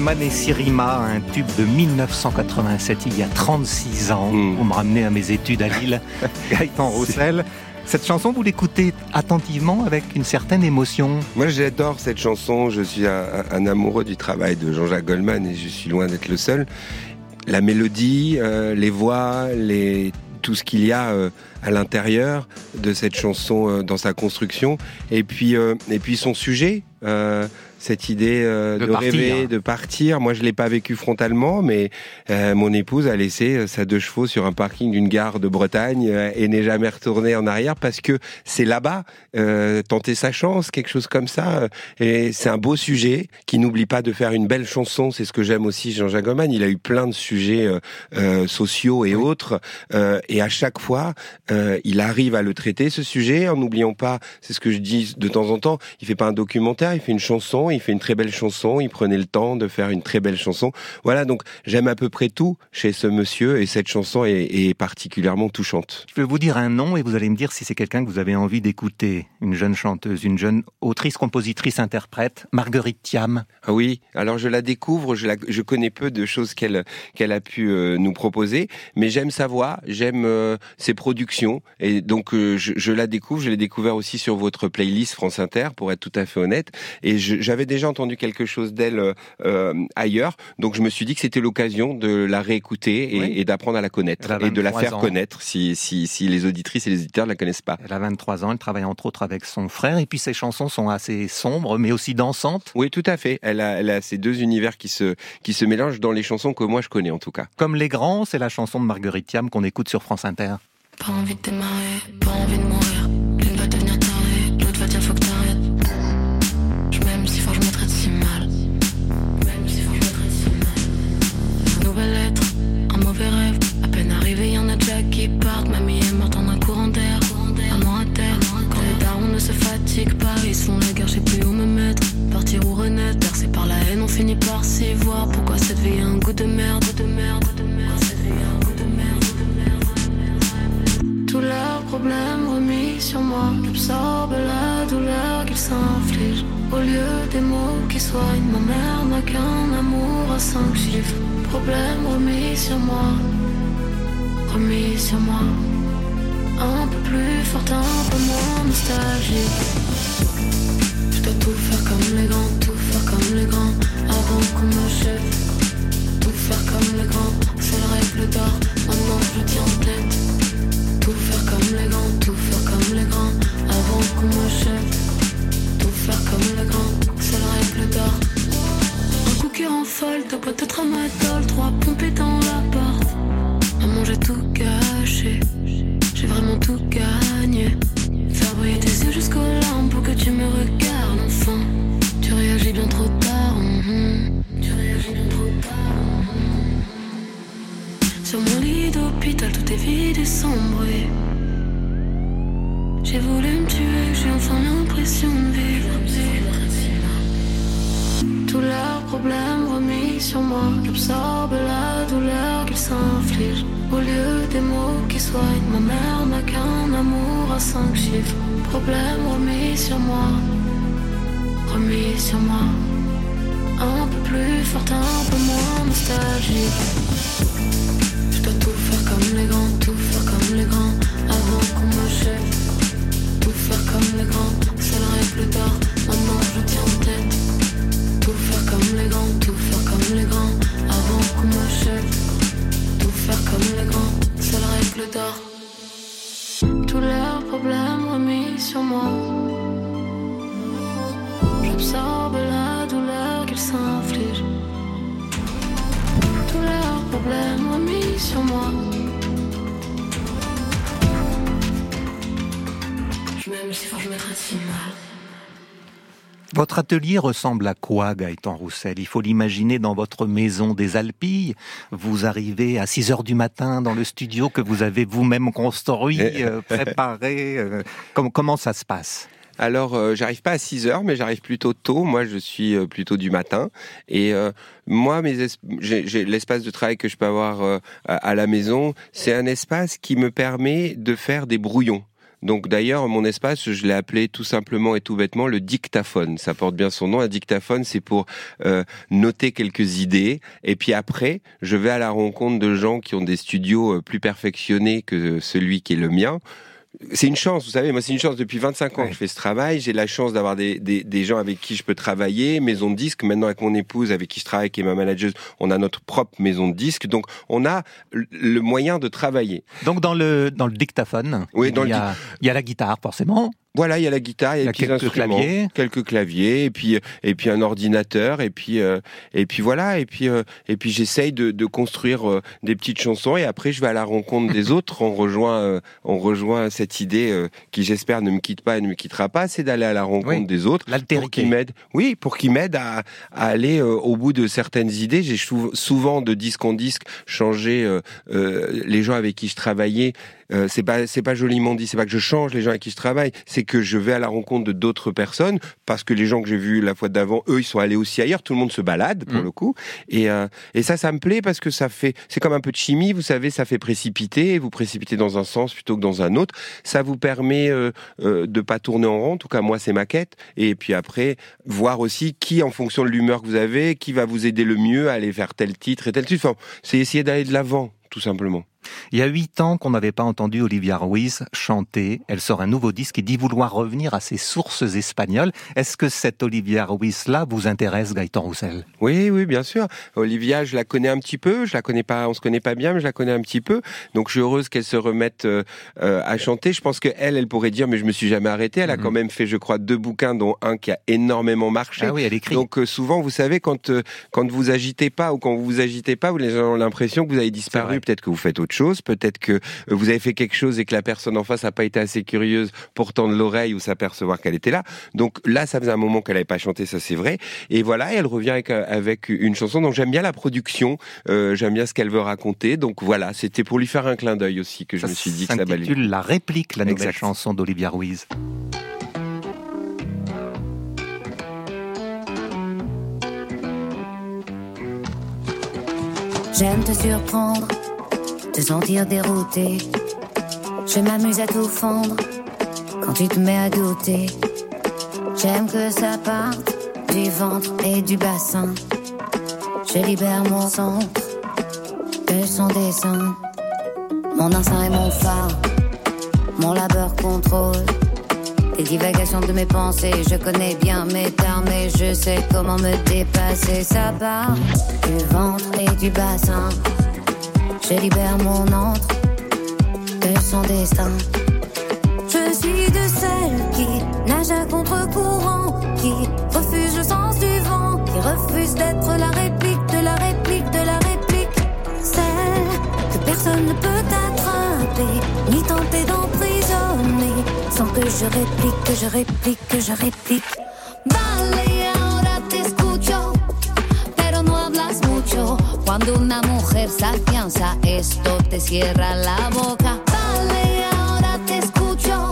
Et
Sirima, un tube de 1987, il y a 36 ans.
Mm.
Vous me ramenez à mes études à Lille, Gaëtan Roussel. Cette chanson, vous l'écoutez attentivement avec une certaine émotion.
Moi, j'adore cette chanson. Je suis un, un amoureux du travail de Jean-Jacques Goldman et je suis loin d'être le seul. La mélodie, euh, les voix, les tout ce qu'il y a euh, à l'intérieur de cette chanson euh, dans sa construction et puis euh, et puis son sujet cette idée euh,
De
de,
partir.
rêver de partir. Moi je l'ai pas vécu frontalement mais euh, mon épouse a laissé euh, sa deux chevaux sur un parking d'une gare de Bretagne et n'est jamais retournée en arrière parce que c'est là-bas tenter sa chance quelque chose comme ça et c'est un beau sujet qui n'oublie pas de faire une belle chanson. C'est ce que j'aime aussi Jean-Jacques Goldman il a eu plein de sujets sociaux et autres et à chaque fois il arrive à le traiter ce sujet en n'oubliant pas c'est ce que je dis de temps en temps il fait pas un documentaire il fait une chanson il fait une très belle chanson il prenait le temps de faire une très belle chanson voilà donc j'aime à peu près tout chez ce monsieur et cette chanson est, est particulièrement touchante
Je vais vous dire un nom et vous allez me dire si c'est quelqu'un que vous avez envie d'écouter. Une jeune chanteuse, une jeune autrice, compositrice, interprète, Marguerite Thiam.
Ah oui, alors je la découvre, je, la, je connais peu de choses qu'elle qu'elle a pu euh, nous proposer, mais j'aime sa voix, j'aime euh, ses productions, et donc euh, je, je la découvre, je l'ai découvert aussi sur votre playlist France Inter, pour être tout à fait honnête, et je- j'avais déjà entendu quelque chose d'elle euh, euh, ailleurs, donc je me suis dit que c'était l'occasion de la réécouter et,
Oui.
et d'apprendre à la connaître, et de la
23
faire
ans.
connaître si, si, si les auditrices et les auditeurs ne la connaissent pas.
Elle a 23 ans, elle travaille entre autres avec son frère et puis ses chansons sont assez sombres mais aussi dansantes.
Oui, tout à fait, elle a, elle a ces deux univers qui se, qui se mélangent dans les chansons que moi je connais en tout cas.
Comme Les Grands, c'est la chanson de Marguerite Thiam qu'on écoute sur France Inter.
Pas envie de démarrer, pas envie de mourir. Problèmes remis sur moi, j'absorbe la douleur qu'ils s'infligent. Au lieu des mots qui soignent, ma mère n'a qu'un amour à cinq chiffres. Problème remis sur moi, remis sur moi. Un peu plus forte, un peu moins nostalgique. Je dois tout faire comme les grands, tout faire comme les grands, avant qu'on me
atelier ressemble à quoi, Gaëtan Roussel? Il faut l'imaginer dans votre maison des Alpilles. Vous arrivez à 6 heures du matin dans le studio que vous avez vous-même construit, euh, préparé. euh, com- comment ça se passe?
Alors, euh, j'arrive pas à 6 heures, mais j'arrive plutôt tôt. Moi, je suis euh, plutôt du matin. Et euh, moi, mes j'ai l'espace de travail que je peux avoir à, à la maison, c'est un espace qui me permet de faire des brouillons. Donc d'ailleurs, mon espace, je l'ai appelé tout simplement et tout bêtement le dictaphone. Ça porte bien son nom. Un dictaphone, c'est pour euh, noter quelques idées. Et puis après, je vais à la rencontre de gens qui ont des studios euh, plus perfectionnés que celui qui est le mien. C'est une chance, vous savez, moi c'est une chance depuis 25 ans que je fais ce travail. J'ai la chance d'avoir des, des, des gens avec qui je peux travailler, maison de disques. Maintenant avec mon épouse avec qui je travaille, qui est ma manageuse, on a notre propre maison de disques. Donc on a le- le moyen de travailler.
Donc dans le dans le dictaphone,
Oui,
il,
dans
y
le
a, il y a la guitare forcément.
Voilà, il y a la guitare, il y a,
Il y a
les petits
quelques
instruments,
claviers.
quelques claviers, et puis et puis un ordinateur, et puis euh, et puis voilà, et puis euh, et puis j'essaye de, de construire euh, des petites chansons, et après je vais à la rencontre des autres. On rejoint euh, on rejoint cette idée euh, qui j'espère ne me quitte pas et ne me quittera pas, c'est d'aller à la rencontre
Oui,
des autres pour qu'ils m'aident. Oui, pour qu'ils m'aident à, à aller euh, au bout de certaines idées. J'ai sou- souvent de disque en disque changé euh, euh, les gens avec qui je travaillais. Euh, c'est pas c'est pas joliment dit, c'est pas que je change les gens avec qui je travaille, c'est que je vais à la rencontre de d'autres personnes parce que les gens que j'ai vus la fois d'avant, eux, ils sont allés aussi ailleurs. Tout le monde se balade pour
Mm.
le coup, et euh, et ça, ça me plaît parce que ça fait c'est comme un peu de chimie, vous savez, ça fait précipiter, vous précipitez dans un sens plutôt que dans un autre. Ça vous permet euh, euh, de pas tourner en rond. En tout cas, moi, c'est ma quête. Et puis après, voir aussi qui, en fonction de l'humeur que vous avez, qui va vous aider le mieux à aller faire tel titre et tel titre. Enfin, c'est essayer d'aller de l'avant, tout simplement.
Il y a huit ans qu'on n'avait pas entendu Olivia Ruiz chanter. Elle sort un nouveau disque et dit vouloir revenir à ses sources espagnoles. Est-ce que cette Olivia Ruiz-là vous intéresse, Gaëtan Roussel?
Oui, oui, bien sûr. Olivia, je la connais un petit peu. Je la connais pas, on se connaît pas bien, mais je la connais un petit peu. Donc, je suis heureuse qu'elle se remette euh, euh, à chanter. Je pense que elle, pourrait dire, mais je me suis jamais arrêtée. Elle a
Mhm.
quand même fait, je crois, deux bouquins, dont un qui a énormément marché.
Ah oui, elle écrit.
Donc euh, souvent, vous savez, quand quand vous agitez pas ou quand vous vous agitez pas, vous ont l'impression que vous avez disparu. Peut-être que vous faites autre chose. Peut-être que euh, vous avez fait quelque chose et que la personne en face n'a pas été assez curieuse pour tendre l'oreille ou s'apercevoir qu'elle était là. Donc là, ça faisait un moment qu'elle n'avait pas chanté, ça c'est vrai. Et voilà, elle revient avec, euh, avec une chanson. Donc j'aime bien la production, euh, j'aime bien ce qu'elle veut raconter. Donc voilà, c'était pour lui faire un clin d'œil aussi que je
Ça
me suis dit que ça valait.
s'intitule La réplique, la nouvelle
Exact.
chanson d'Olivia Ruiz.
J'aime te surprendre, te sentir dérouté. Je m'amuse à tout fendre quand tu te mets à douter. J'aime que ça parte du ventre et du bassin. Je libère mon centre de son dessin. Mon instinct est mon phare, mon labeur contrôle. Les divagations de mes pensées, je connais bien mes termes et je sais comment me dépasser. Ça part du ventre et du bassin. Je libère mon entre de son destin. Je suis de celles qui nagent à contre-courant, qui refuse le sens du vent, qui refuse d'être la réplique de la réplique de la réplique. Celle que personne ne peut attraper, ni tenter d'emprisonner, sans que je réplique, que je réplique, que je réplique. Cuando una mujer se afianza, esto te cierra la boca. Vale, ahora te escucho,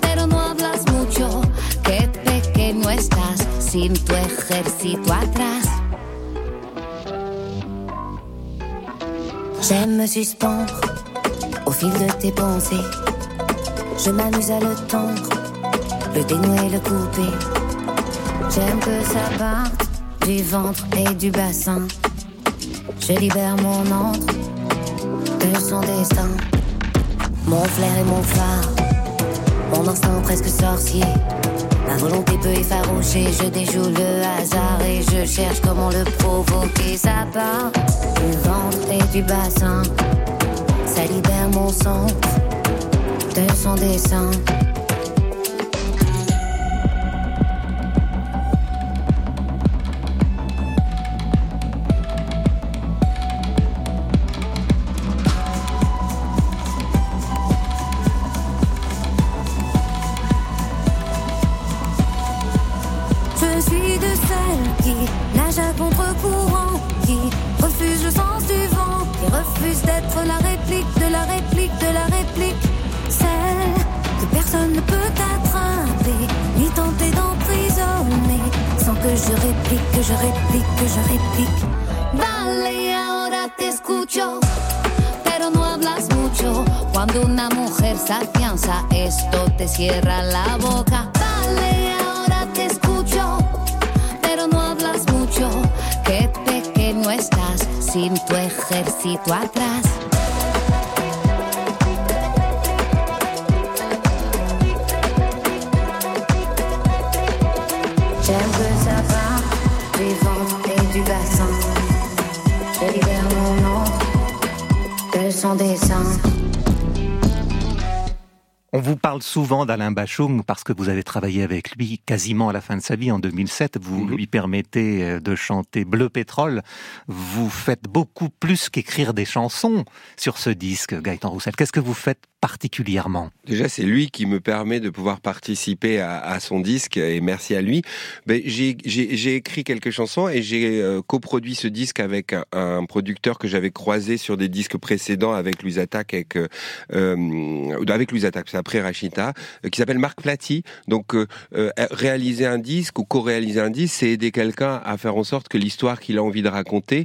pero no hablas mucho. Qué pequeño estás sin tu ejército atrás. J'aime me suspendre au fil de tes pensées. Je m'amuse à le tendre, le dénouer, le couper. J'aime que ça parte du ventre et du bassin. Je libère mon entre de son destin. Mon flair et mon phare, mon instinct presque sorcier. Ma volonté peut effaroucher, je déjoue le hasard et je cherche comment le provoquer. Ça part du ventre et du bassin. Ça libère mon sang de son dessin. Je réplique, que je réplique, que. Vale, ahora te escucho, pero no hablas mucho. Cuando una mujer se afianza, esto te cierra la boca. Dale, ahora te escucho, pero no hablas mucho. Qué pequeño estás sin tu ejército atrás. Du bassin. Je libère mon ombre de son dessin.
On vous parle souvent d'Alain Bachung parce que vous avez travaillé avec lui quasiment à la fin de sa vie en 2007. Vous
Mhm.
lui permettez euh, de chanter Bleu pétrole. Vous faites beaucoup plus qu'écrire des chansons sur ce disque, Gaëtan Roussel. Qu'est-ce que vous faites particulièrement
Déjà, c'est lui qui me permet de pouvoir participer à, son disque et merci à lui. Ben, j'ai, écrit quelques chansons et j'ai euh, coproduit ce disque avec un, producteur que j'avais croisé sur des disques précédents avec Louise Attaque, avec, euh, avec Attaque, c'est après Rachita, euh, qui s'appelle Marc Platy. Donc, euh, réaliser un disque ou co-réaliser un disque, c'est aider quelqu'un à faire en sorte que l'histoire qu'il a envie de raconter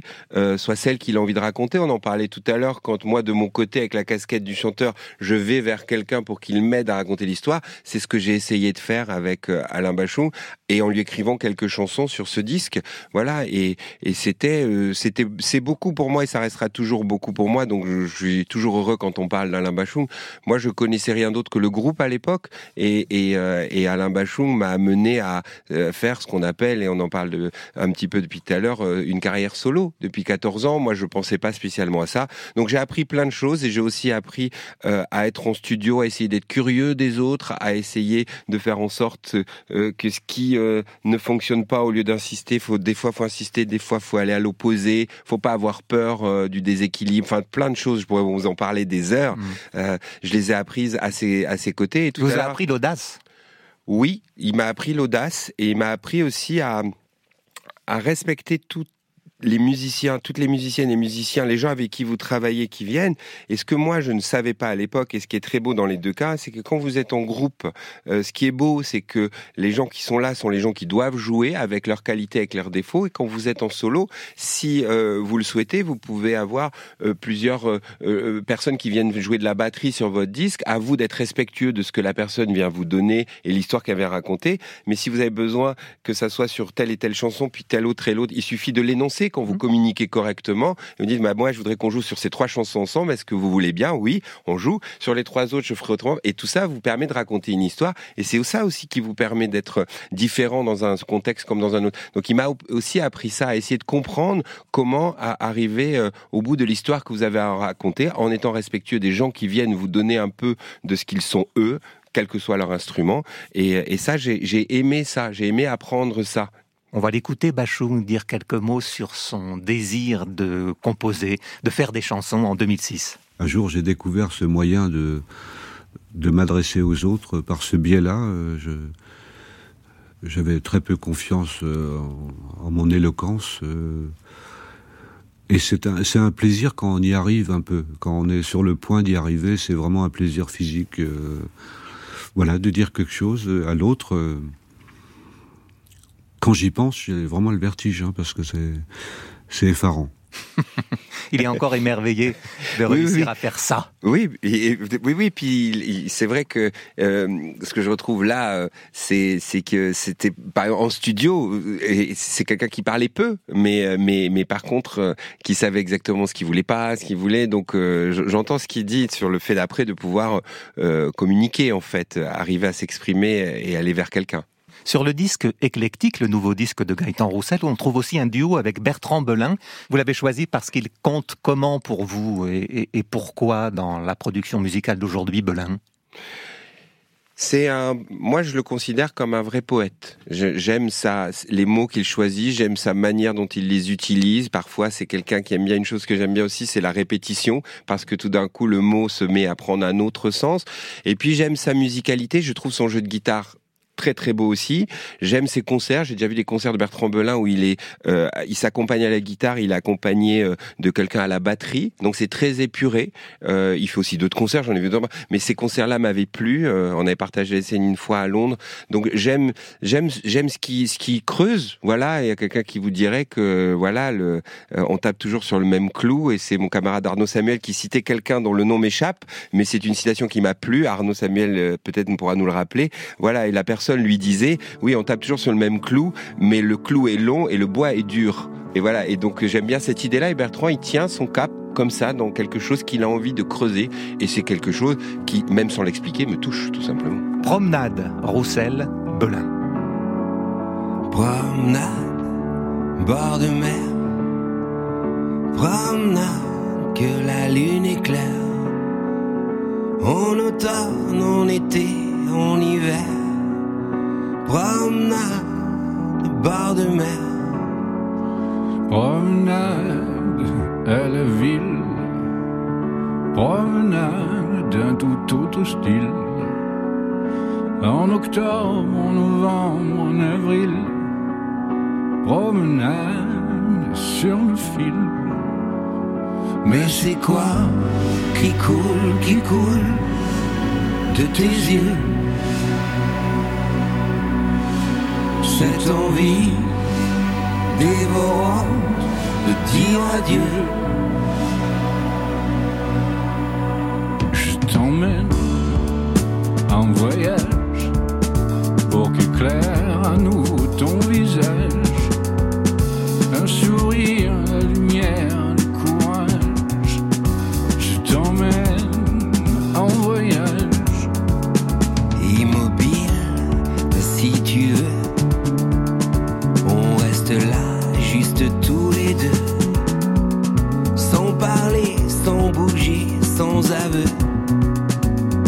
soit celle qu'il a envie de raconter. On en parlait tout à l'heure quand moi, de mon côté, avec la casquette du chanteur, je vais vers quelqu'un pour qu'il m'aide à raconter l'histoire. C'est ce que j'ai essayé de faire avec euh, Alain Bachung et en lui écrivant quelques chansons sur ce disque. Voilà, et, c'était, euh, c'était, c'est beaucoup pour moi et ça restera toujours beaucoup pour moi. Donc je, je suis toujours heureux quand on parle d'Alain Bachung. Moi, je connaissais rien d'autre que le groupe à l'époque et, euh, Alain Bachung m'a amené à faire ce qu'on appelle, et on en parle de, un petit peu depuis tout à l'heure, une carrière solo. Depuis 14 ans, moi, je pensais pas spécialement à ça. Donc j'ai appris plein de choses et j'ai aussi appris euh, à être en studio, à essayer d'être curieux des autres, à essayer de faire en sorte euh, que ce qui euh, ne fonctionne pas, au lieu d'insister, faut des fois faut insister, des fois faut aller à l'opposé, faut pas avoir peur euh, du déséquilibre, enfin plein de choses. Je pourrais vous en parler des heures.
Mm.
Je les ai apprises à ses à ses côtés. Et tout
Il vous
à
a
l'heure-
appris l'audace?
Oui, il m'a appris l'audace et il m'a appris aussi à, à respecter tout les musiciens, toutes les musiciennes et musiciens, les gens avec qui vous travaillez qui viennent. Et ce que moi je ne savais pas à l'époque, et ce qui est très beau dans les deux cas, c'est que quand vous êtes en groupe, euh, ce qui est beau, c'est que les gens qui sont là sont les gens qui doivent jouer avec leurs qualités, avec leurs défauts. Et quand vous êtes en solo, si euh, vous le souhaitez, vous pouvez avoir euh, plusieurs personnes qui viennent jouer de la batterie sur votre disque. À vous d'être respectueux de ce que la personne vient vous donner et l'histoire qu'elle vient raconter. Mais si vous avez besoin que ça soit sur telle et telle chanson, puis telle autre et l'autre, il suffit de l'énoncer quand vous communiquez correctement. Et vous dites, bah, moi, je voudrais qu'on joue sur ces trois chansons ensemble. Est-ce que vous voulez bien? Oui, on joue. Sur les trois autres, je ferai autrement. Et tout ça vous permet de raconter une histoire. Et c'est ça aussi qui vous permet d'être différent dans un contexte comme dans un autre. Donc, il m'a aussi appris ça, à essayer de comprendre comment arriver euh, au bout de l'histoire que vous avez à raconter en étant respectueux des gens qui viennent vous donner un peu de ce qu'ils sont eux quel que soit leur instrument. Et, et ça, j'ai j'ai aimé ça, j'ai aimé apprendre ça.
On va l'écouter, Bachung, dire quelques mots sur son désir de composer, de faire des chansons en 2006.
Un jour, j'ai découvert ce moyen de, m'adresser aux autres par ce biais-là. Euh, j'avais très peu confiance euh, en, mon éloquence. euh, et c'est un, c'est un plaisir quand on y arrive un peu. Quand on est sur le point d'y arriver, c'est vraiment un plaisir physique. voilà, de dire quelque chose à l'autre. Quand j'y pense, j'ai vraiment le vertige, hein, parce que c'est, c'est effarant.
Il est encore émerveillé de réussir
oui.
à faire ça.
Oui, et- oui, oui. Puis c'est vrai que euh, ce que je retrouve là, euh, c'est que c'était en studio. euh, c'est quelqu'un qui parlait peu, mais mais mais par contre euh, qui savait exactement ce qu'il voulait pas, ce qu'il voulait. Donc euh, je- j'entends ce qu'il dit sur le fait d'après de pouvoir communiquer en fait, arriver à s'exprimer et aller vers quelqu'un.
Sur le disque éclectique, le nouveau disque de Gaëtan Roussel, on trouve aussi un duo avec Bertrand Belin. Vous l'avez choisi parce qu'il compte comment pour vous et, pourquoi dans la production musicale d'aujourd'hui, Belin?
C'est un, moi je le considère comme un vrai poète. J'aime ça, les mots qu'il choisit, j'aime sa manière dont il les utilise. Parfois c'est quelqu'un qui aime bien une chose que j'aime bien aussi, c'est la répétition, parce que tout d'un coup le mot se met à prendre un autre sens. Et puis j'aime sa musicalité, je trouve son jeu de guitare très très beau aussi. J'aime ses concerts. J'ai déjà vu des concerts de Bertrand Belin où il est, euh, il s'accompagne à la guitare, il est accompagné euh, de quelqu'un à la batterie. Donc c'est très épuré. Euh, il fait aussi d'autres concerts, j'en ai vu d'autres. Mais ces concerts-là m'avaient plu. Euh, on avait partagé les scènes une fois à Londres. Donc j'aime, j'aime, j'aime ce qui, ce qui creuse. Voilà. Il y a quelqu'un qui vous dirait que voilà, le, euh, on tape toujours sur le même clou. Et c'est mon camarade Arnaud Samuel qui citait quelqu'un dont le nom m'échappe, mais c'est une citation qui m'a plu. Arnaud Samuel peut-être pourra nous le rappeler. Voilà. Et la personne lui disait, oui, on tape toujours sur le même clou, mais le clou est long et le bois est dur. Et voilà. Et donc j'aime bien cette idée-là. Et Bertrand, il tient son cap comme ça dans quelque chose qu'il a envie de creuser. Et c'est quelque chose qui, même sans l'expliquer, me touche tout simplement.
Promenade, Roussel, Belin.
Promenade, bord de mer. Promenade, que la lune éclaire. En automne, en été, en hiver. Promenade, bord de mer.
Promenade à la ville, promenade d'un tout autre style. En octobre, en novembre, en avril, promenade sur le fil.
Mais c'est quoi qui coule, qui coule de tes yeux? Cette envie dévorante de dire adieu.
Je t'emmène en voyage pour qu'éclaire à nouveau ton visage. Un sourire, la lumière,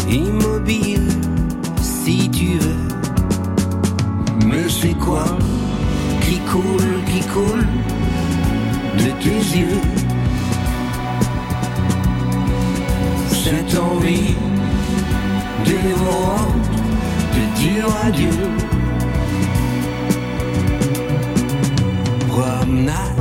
Immobile, si tu veux. Mais c'est quoi qui coule, qui coule de tes yeux? Cette envie dévorante de dire adieu. Promenade.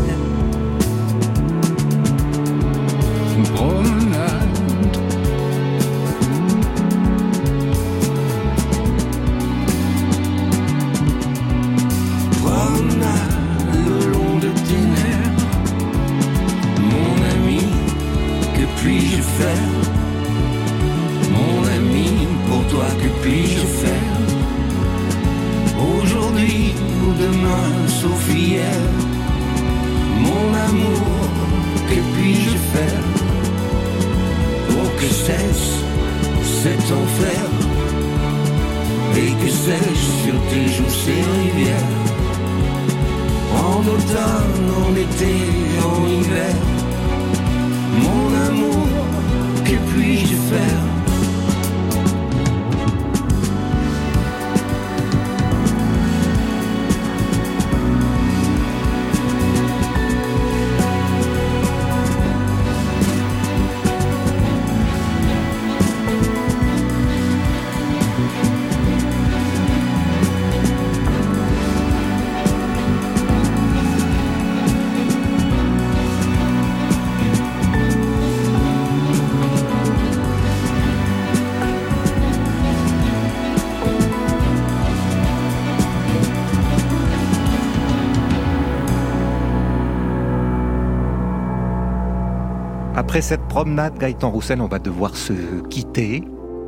Après cette promenade, Gaëtan Roussel, on va devoir se quitter.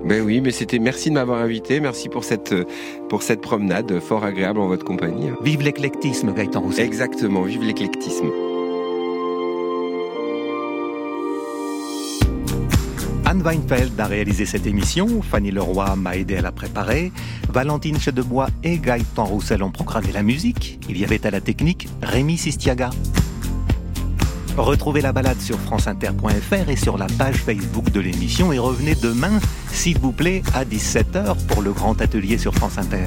Ben oui, mais c'était merci de m'avoir invité, merci pour cette pour cette promenade fort agréable en votre compagnie.
Vive l'éclectisme, Gaëtan Roussel.
Exactement, vive l'éclectisme.
Anne Weinfeld a réalisé cette émission, Fanny Leroy m'a aidé à la préparer, Valentine Chedebois et Gaëtan Roussel ont programmé la musique, il y avait à la technique Rémi Sistiaga. Retrouvez la balade sur franceinter.fr et sur la page Facebook de l'émission et revenez demain, s'il vous plaît, à 17h pour le grand atelier sur France Inter.